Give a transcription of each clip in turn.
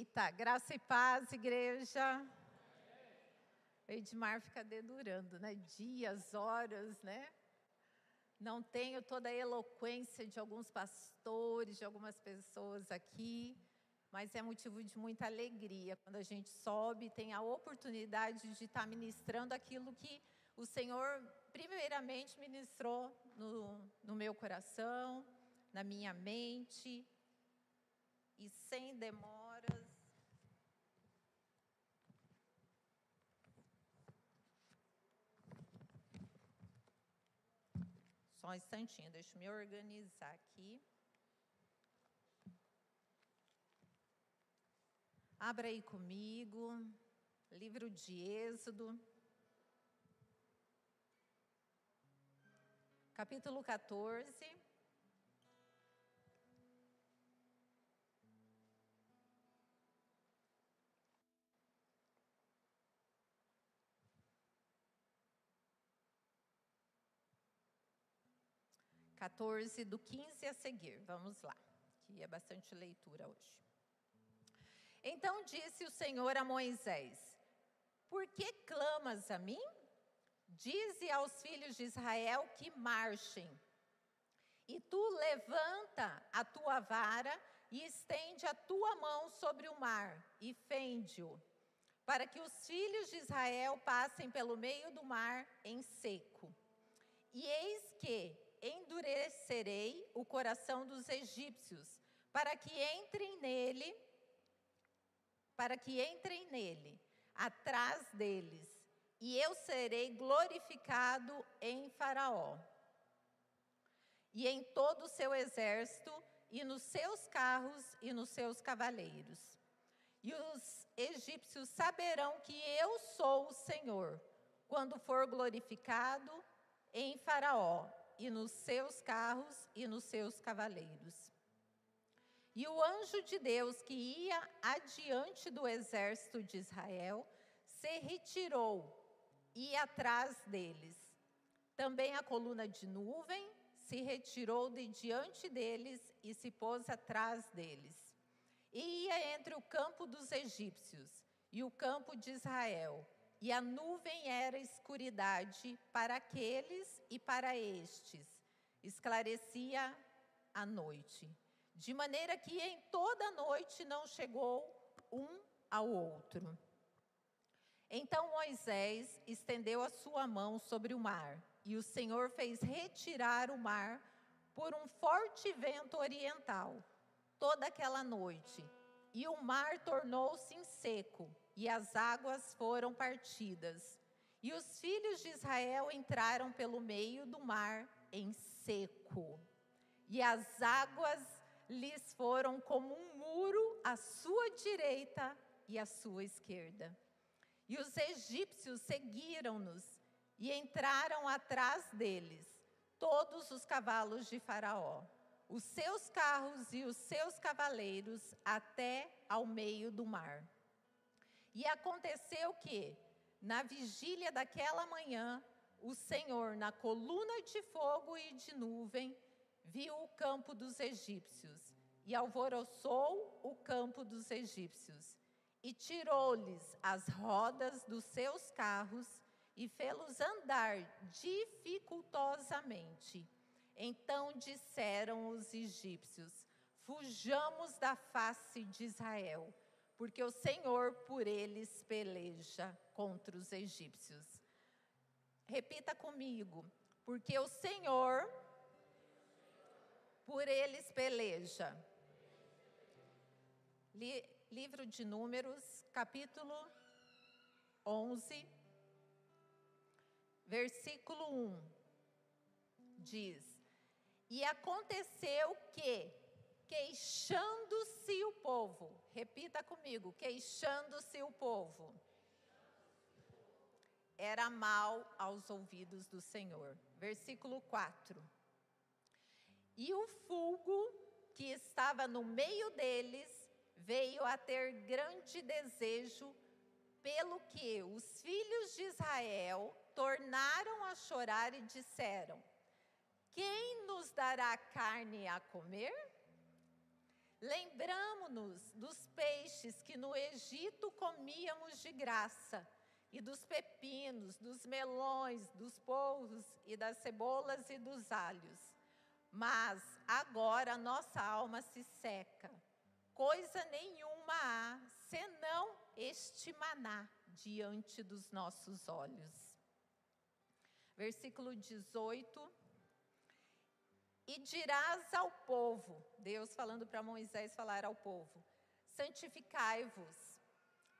Eita, graça e paz, igreja. O Edmar fica dedurando, né? Dias, horas, né? Não tenho toda a eloquência de alguns pastores, de algumas pessoas aqui, mas é motivo de muita alegria quando a gente sobe tem a oportunidade de estar ministrando aquilo que o Senhor, primeiramente, ministrou no, no meu coração, na minha mente, e sem demoras. Só um instantinho, deixa eu me organizar aqui. Abra aí comigo, livro de Êxodo, capítulo 14. 14, do 15 a seguir. Vamos lá, que é bastante leitura hoje. Então disse o Senhor a Moisés: Por que clamas a mim? Dize aos filhos de Israel que marchem. E tu levanta a tua vara e estende a tua mão sobre o mar e fende-o, para que os filhos de Israel passem pelo meio do mar em seco. E eis que endurecerei o coração dos egípcios, para que entrem nele, para que entrem nele, atrás deles, e eu serei glorificado em Faraó. E em todo o seu exército, e nos seus carros e nos seus cavaleiros. E os egípcios saberão que eu sou o Senhor, quando for glorificado em Faraó e nos seus carros e nos seus cavaleiros. E o anjo de Deus que ia adiante do exército de Israel se retirou e atrás deles. Também a coluna de nuvem se retirou de diante deles e se pôs atrás deles. E ia entre o campo dos egípcios e o campo de Israel e a nuvem era escuridade para aqueles e para estes, esclarecia a noite, de maneira que em toda a noite não chegou um ao outro. Então Moisés estendeu a sua mão sobre o mar, e o Senhor fez retirar o mar por um forte vento oriental, toda aquela noite, e o mar tornou-se seco e as águas foram partidas. E os filhos de Israel entraram pelo meio do mar em seco. E as águas lhes foram como um muro à sua direita e à sua esquerda. E os egípcios seguiram-nos e entraram atrás deles, todos os cavalos de Faraó, os seus carros e os seus cavaleiros, até ao meio do mar. E aconteceu que, na vigília daquela manhã, o Senhor, na coluna de fogo e de nuvem, viu o campo dos egípcios e alvoroçou o campo dos egípcios e tirou-lhes as rodas dos seus carros e fê-los andar dificultosamente. Então disseram os egípcios: Fujamos da face de Israel porque o Senhor por eles peleja contra os egípcios. Repita comigo, porque o Senhor por eles peleja. livro de Números, capítulo 11, versículo 1, diz: E aconteceu que, Queixando-se o povo. Repita comigo: queixando-se o povo. Era mal aos ouvidos do Senhor. Versículo 4. E o fulgo que estava no meio deles veio a ter grande desejo, pelo que os filhos de Israel tornaram a chorar e disseram: Quem nos dará carne a comer? Lembramos-nos dos peixes que no Egito comíamos de graça, e dos pepinos, dos melões, dos polvos e das cebolas e dos alhos. Mas agora nossa alma se seca, coisa nenhuma há, senão este maná diante dos nossos olhos. Versículo 18. E dirás ao povo, Deus falando para Moisés falar ao povo: santificai-vos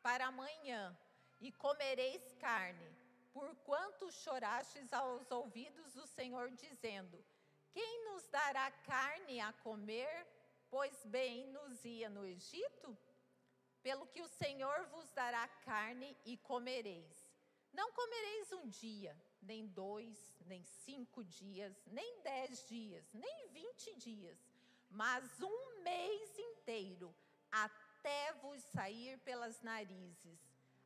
para amanhã e comereis carne, porquanto chorastes aos ouvidos do Senhor, dizendo: Quem nos dará carne a comer? Pois bem nos ia no Egito? Pelo que o Senhor vos dará carne e comereis. Não comereis um dia, nem dois, nem cinco dias, nem dez dias, nem vinte dias, mas um mês inteiro, até vos sair pelas narizes,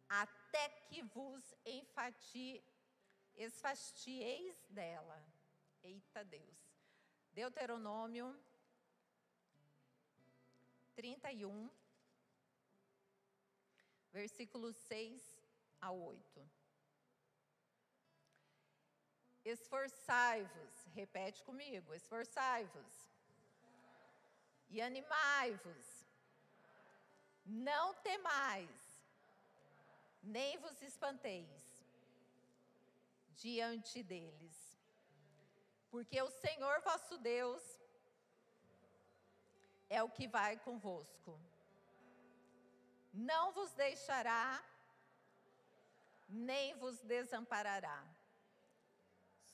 até que vos enfati, esfastieis dela. Eita Deus. Deuteronômio 31, versículos 6 a 8. Esforçai-vos, repete comigo, esforçai-vos. E animai-vos, não temais, nem vos espanteis diante deles, porque o Senhor vosso Deus é o que vai convosco. Não vos deixará, nem vos desamparará.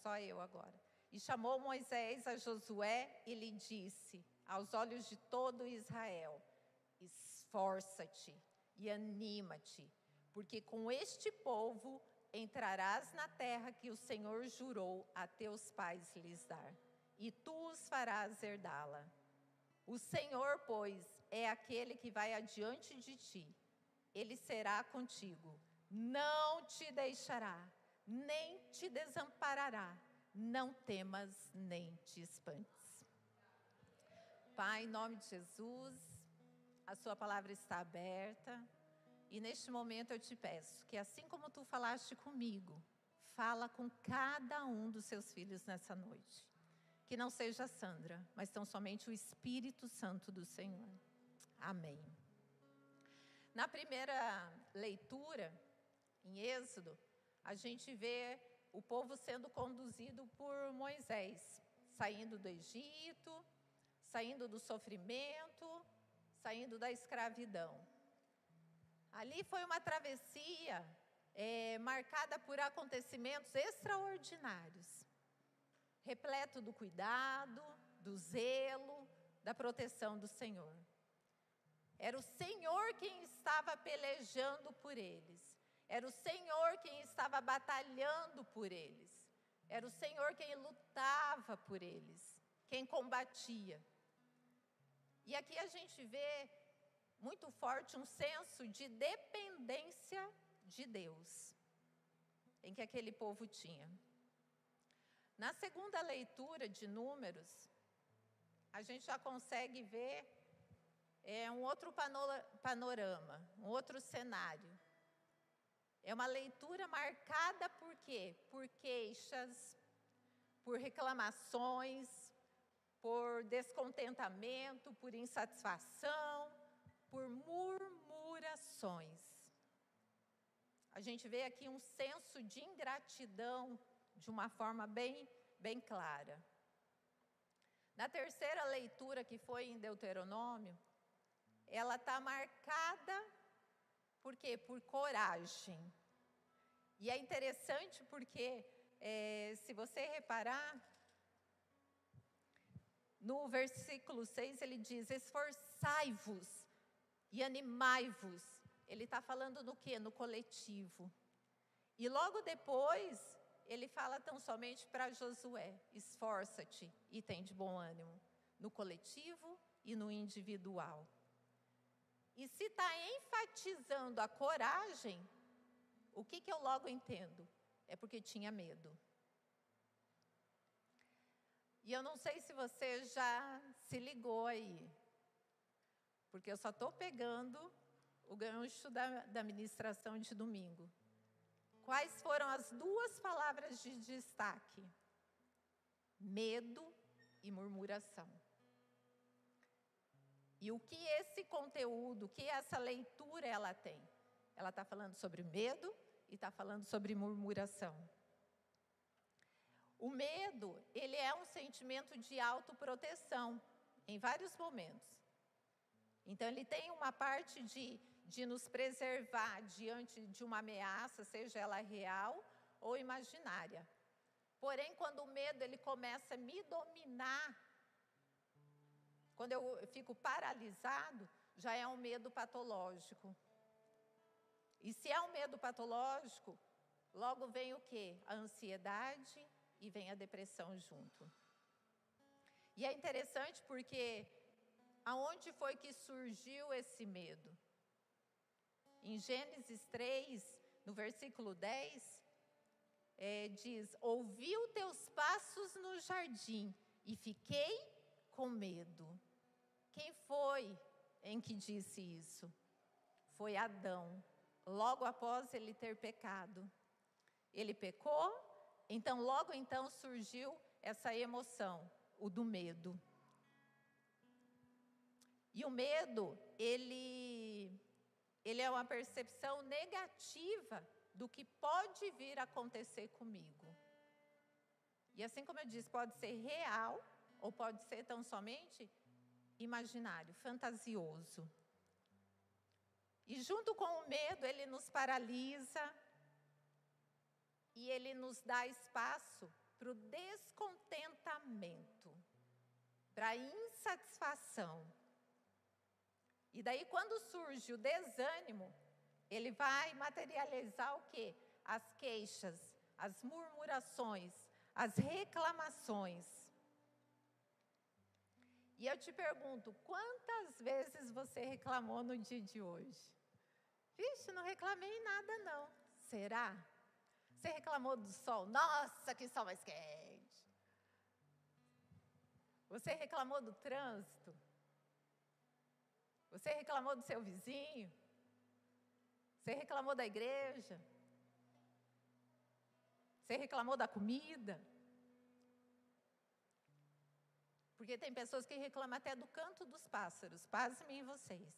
Só eu agora. E chamou Moisés a Josué e lhe disse, aos olhos de todo Israel: Esforça-te e anima-te, porque com este povo entrarás na terra que o Senhor jurou a teus pais lhes dar, e tu os farás herdá-la. O Senhor, pois, é aquele que vai adiante de ti. Ele será contigo, não te deixará, nem te desamparará. Não temas nem te espantes. Pai, em nome de Jesus, a sua palavra está aberta. E neste momento eu te peço que, assim como tu falaste comigo, fala com cada um dos seus filhos nessa noite. Que não seja Sandra, mas tão somente o Espírito Santo do Senhor. Amém. Na primeira leitura, em Êxodo, a gente vê o povo sendo conduzido por Moisés, saindo do Egito, saindo do sofrimento, saindo da escravidão. Ali foi uma travessia é, marcada por acontecimentos extraordinários, repleto do cuidado, do zelo, da proteção do Senhor. Era o Senhor quem estava pelejando por eles. Era o Senhor quem estava batalhando por eles. Era o Senhor quem lutava por eles, quem combatia. E aqui a gente vê muito forte um senso de dependência de Deus, em que aquele povo tinha. Na segunda leitura de Números, a gente já consegue ver é, um outro panorama, um outro cenário. É uma leitura marcada por quê? Por queixas, por reclamações, por descontentamento, por insatisfação, por murmurações. A gente vê aqui um senso de ingratidão de uma forma bem, bem clara. Na terceira leitura, que foi em Deuteronômio, ela está marcada por quê? Por coragem. E é interessante porque, é, se você reparar, no versículo 6 ele diz: Esforçai-vos e animai-vos. Ele está falando no que? No coletivo. E logo depois, ele fala tão somente para Josué: esforça-te e tem de bom ânimo, no coletivo e no individual. E se está enfatizando a coragem, o que, que eu logo entendo? É porque tinha medo. E eu não sei se você já se ligou aí, porque eu só estou pegando o gancho da, da ministração de domingo. Quais foram as duas palavras de destaque? Medo e murmuração. E o que esse conteúdo, o que essa leitura ela tem? Ela está falando sobre medo e está falando sobre murmuração. O medo, ele é um sentimento de autoproteção em vários momentos. Então, ele tem uma parte de, de nos preservar diante de uma ameaça, seja ela real ou imaginária. Porém, quando o medo ele começa a me dominar, quando eu fico paralisado, já é um medo patológico. E se é um medo patológico, logo vem o quê? A ansiedade e vem a depressão junto. E é interessante porque aonde foi que surgiu esse medo? Em Gênesis 3, no versículo 10, é, diz: Ouvi os teus passos no jardim e fiquei com medo. Quem foi em que disse isso? Foi Adão, logo após ele ter pecado. Ele pecou, então logo então surgiu essa emoção, o do medo. E o medo, ele ele é uma percepção negativa do que pode vir a acontecer comigo. E assim como eu disse, pode ser real ou pode ser tão somente imaginário, fantasioso. E junto com o medo, ele nos paralisa e ele nos dá espaço para o descontentamento, para a insatisfação. E daí, quando surge o desânimo, ele vai materializar o quê? As queixas, as murmurações, as reclamações. E eu te pergunto, quantas vezes você reclamou no dia de hoje? Vixe, não reclamei nada não. Será? Você reclamou do sol? Nossa, que sol mais quente. Você reclamou do trânsito? Você reclamou do seu vizinho? Você reclamou da igreja? Você reclamou da comida? Porque tem pessoas que reclamam até do canto dos pássaros. Pasmem em vocês.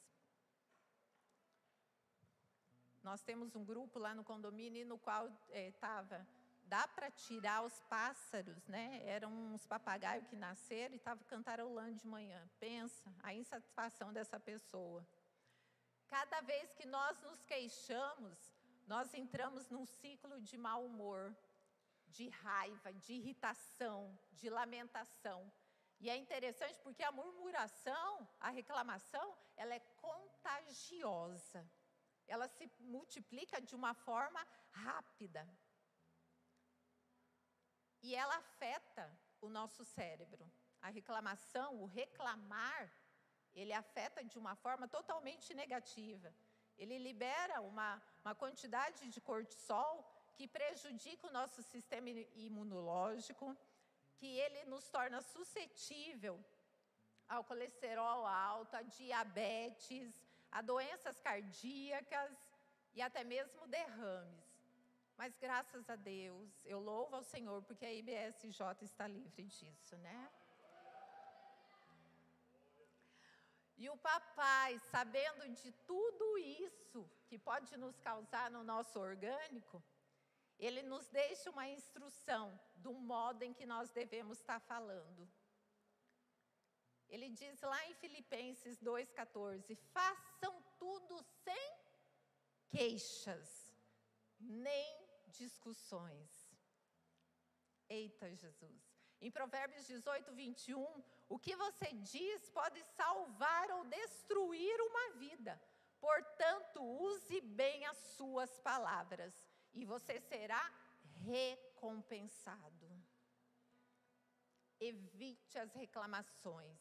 Nós temos um grupo lá no condomínio no qual estava. É, dá para tirar os pássaros, né? Eram uns papagaios que nasceram e estavam cantarolando de manhã. Pensa a insatisfação dessa pessoa. Cada vez que nós nos queixamos, nós entramos num ciclo de mau humor, de raiva, de irritação, de lamentação. E é interessante porque a murmuração, a reclamação, ela é contagiosa. Ela se multiplica de uma forma rápida. E ela afeta o nosso cérebro. A reclamação, o reclamar, ele afeta de uma forma totalmente negativa. Ele libera uma, uma quantidade de cortisol que prejudica o nosso sistema imunológico, que ele nos torna suscetível ao colesterol alto, a diabetes, a doenças cardíacas e até mesmo derrames. Mas graças a Deus, eu louvo ao Senhor porque a IBSJ está livre disso, né? E o papai, sabendo de tudo isso que pode nos causar no nosso orgânico, ele nos deixa uma instrução do modo em que nós devemos estar falando. Ele diz lá em Filipenses 2,14: façam tudo sem queixas, nem discussões. Eita Jesus. Em Provérbios 18, 21, o que você diz pode salvar ou destruir uma vida. Portanto, use bem as suas palavras e você será recompensado. Evite as reclamações,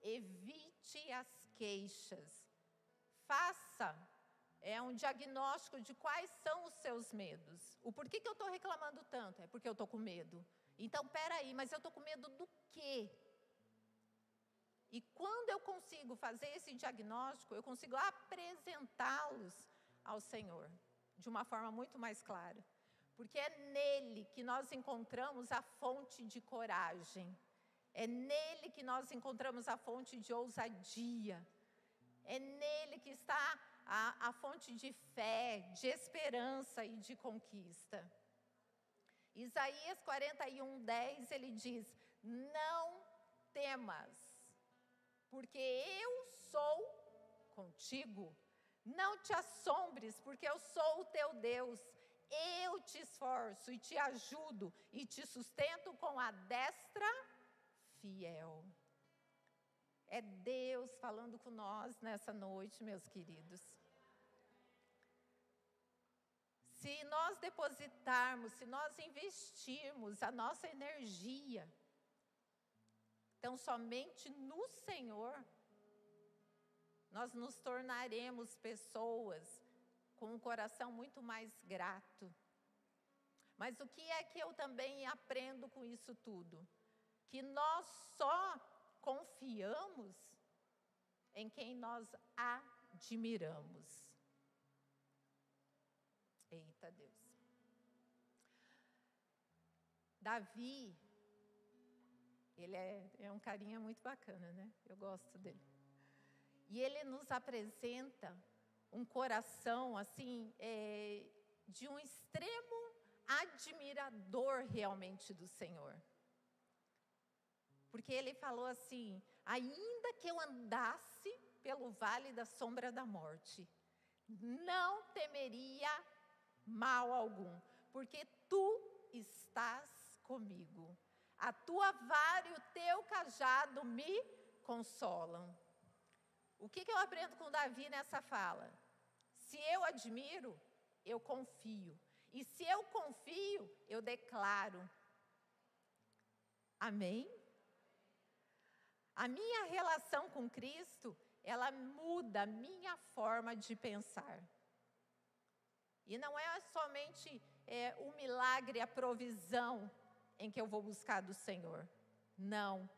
evite as queixas. Faça é um diagnóstico de quais são os seus medos. O porquê que eu estou reclamando tanto? É porque eu estou com medo. Então, peraí, mas eu estou com medo do quê? E quando eu consigo fazer esse diagnóstico, eu consigo apresentá-los ao Senhor de uma forma muito mais clara. Porque é nele que nós encontramos a fonte de coragem. É nele que nós encontramos a fonte de ousadia. É nele que está a, a fonte de fé, de esperança e de conquista. Isaías 41, 10, ele diz: Não temas, porque eu sou contigo. Não te assombres, porque eu sou o teu Deus. Eu te esforço e te ajudo e te sustento com a destra fiel. É Deus falando com nós nessa noite, meus queridos. Se nós depositarmos, se nós investirmos a nossa energia, então somente no Senhor, nós nos tornaremos pessoas com um coração muito mais grato. Mas o que é que eu também aprendo com isso tudo? Que nós só confiamos em quem nós admiramos. Eita Deus. Davi, ele é, é um carinha muito bacana, né? Eu gosto dele. E ele nos apresenta um coração, assim, é, de um extremo admirador realmente do Senhor. Porque ele falou assim: ainda que eu andasse pelo vale da sombra da morte, não temeria mal algum, porque tu estás comigo. A tua vara e o teu cajado me consolam. O que, que eu aprendo com Davi nessa fala? Se eu admiro, eu confio. E se eu confio, eu declaro. Amém? A minha relação com Cristo, ela muda a minha forma de pensar. E não é somente é, o milagre, a provisão em que eu vou buscar do Senhor. Não.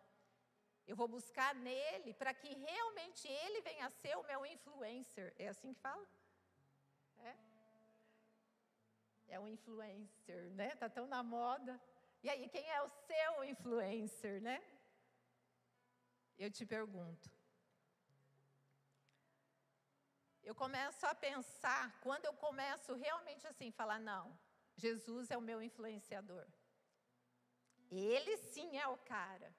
Eu vou buscar nele para que realmente ele venha a ser o meu influencer. É assim que fala? É? É um influencer, né? Tá tão na moda. E aí, quem é o seu influencer, né? Eu te pergunto. Eu começo a pensar, quando eu começo realmente assim, falar, não, Jesus é o meu influenciador. Ele sim é o cara.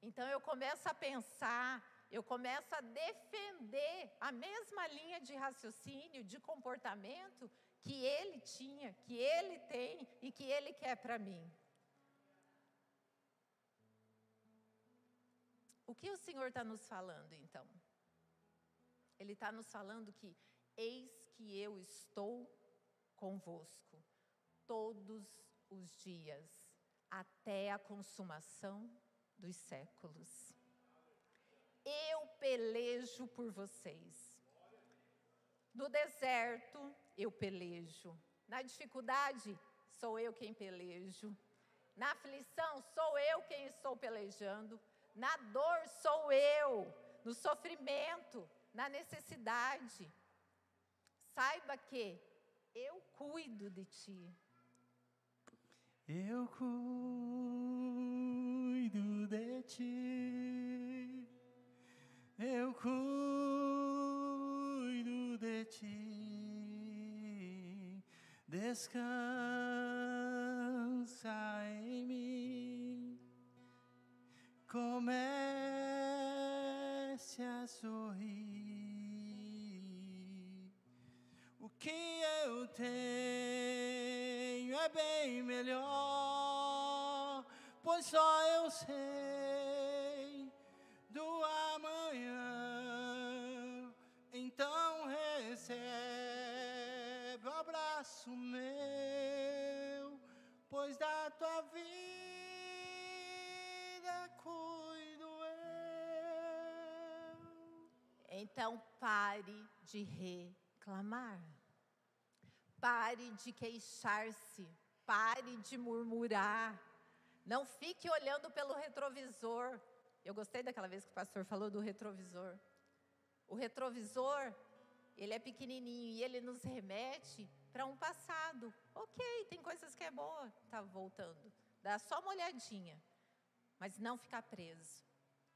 Então eu começo a pensar, eu começo a defender a mesma linha de raciocínio, de comportamento que ele tinha, que ele tem e que ele quer para mim. O que o Senhor está nos falando então? Ele está nos falando que eis que eu estou convosco todos os dias, até a consumação dos séculos. Eu pelejo por vocês. No deserto, eu pelejo. Na dificuldade, sou eu quem pelejo. Na aflição, sou eu quem estou pelejando. Na dor, sou eu. No sofrimento, na necessidade. Saiba que eu cuido de ti. Eu cuido ti, eu cuido de ti, descansa em mim, comece a sorrir. O que eu tenho é bem melhor, pois só eu sei Então pare de reclamar. Pare de queixar-se, pare de murmurar. Não fique olhando pelo retrovisor. Eu gostei daquela vez que o pastor falou do retrovisor. O retrovisor, ele é pequenininho e ele nos remete para um passado. Ok, tem coisas que é boa, tá voltando. Dá só uma olhadinha, mas não ficar preso.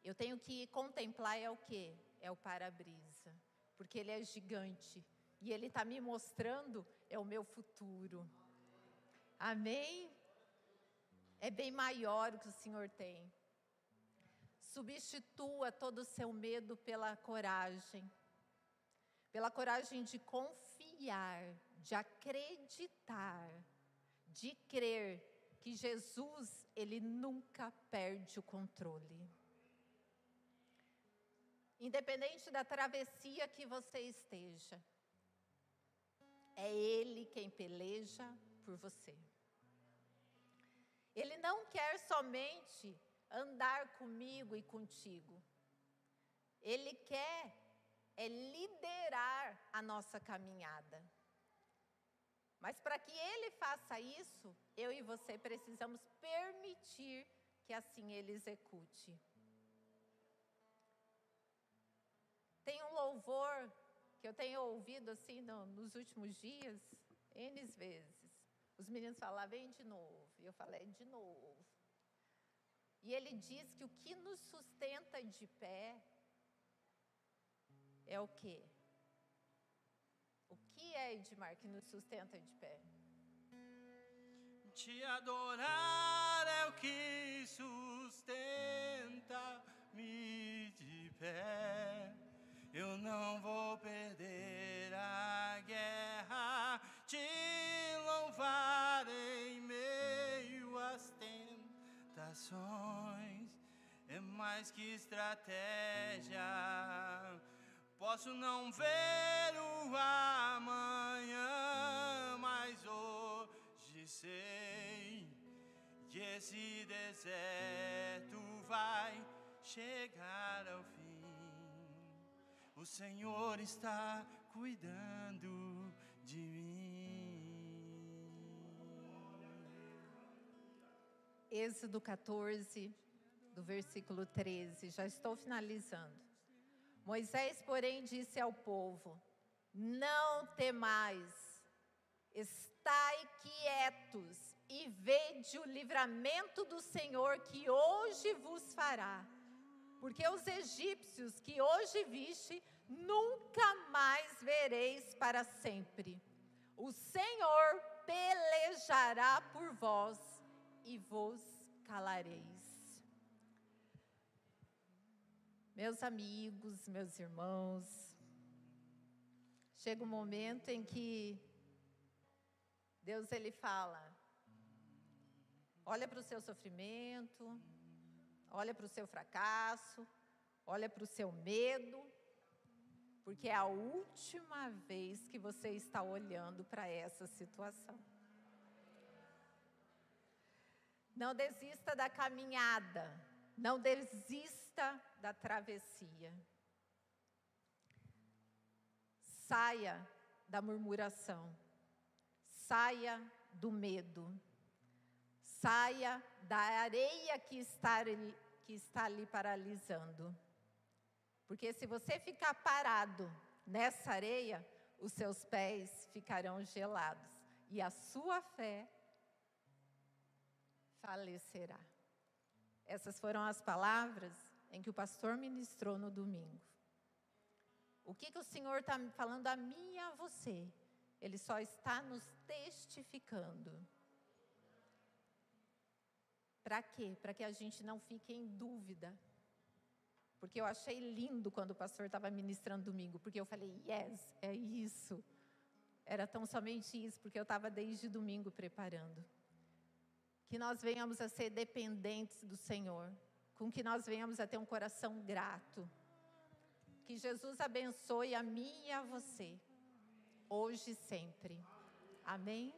Eu tenho que contemplar é o quê? É o para-brisa, porque ele é gigante e ele está me mostrando é o meu futuro. Amém? É bem maior o que o Senhor tem. Substitua todo o seu medo pela coragem, pela coragem de confiar, de acreditar, de crer que Jesus, ele nunca perde o controle. Independente da travessia que você esteja, é Ele quem peleja por você. Ele não quer somente andar comigo e contigo. Ele quer é liderar a nossa caminhada. Mas para que ele faça isso, eu e você precisamos permitir que assim ele execute. Louvor que eu tenho ouvido assim no, nos últimos dias, N vezes. Os meninos falavam, vem de novo. E eu falei, de novo. E ele diz que o que nos sustenta de pé é o quê? O que é, Edmar, que nos sustenta de pé? Te adorar é o que sustenta-me de pé. Eu não vou perder a guerra, te louvar em meio às tentações. É mais que estratégia. Posso não ver o amanhã, mas hoje sei que esse deserto vai chegar ao fim. O Senhor está cuidando de mim. Êxodo 14, do versículo 13, já estou finalizando. Moisés, porém, disse ao povo: Não temais, estai quietos e vede o livramento do Senhor que hoje vos fará porque os egípcios que hoje viste, nunca mais vereis para sempre. O Senhor pelejará por vós e vos calareis. Meus amigos, meus irmãos, chega um momento em que Deus ele fala: olha para o seu sofrimento, olha para o seu fracasso, olha para o seu medo, porque é a última vez que você está olhando para essa situação. Não desista da caminhada, não desista da travessia. Saia da murmuração, saia do medo, saia da areia que está que está ali paralisando. Porque se você ficar parado nessa areia, os seus pés ficarão gelados e a sua fé falecerá. Essas foram as palavras em que o pastor ministrou no domingo. O que, que o Senhor está falando a mim e a você? Ele só está nos testificando. Para quê? Para que a gente não fique em dúvida. Porque eu achei lindo quando o pastor estava ministrando domingo, porque eu falei, yes, é isso. Era tão somente isso, porque eu estava desde domingo preparando. Que nós venhamos a ser dependentes do Senhor, com que nós venhamos a ter um coração grato. Que Jesus abençoe a mim e a você, hoje e sempre. Amém?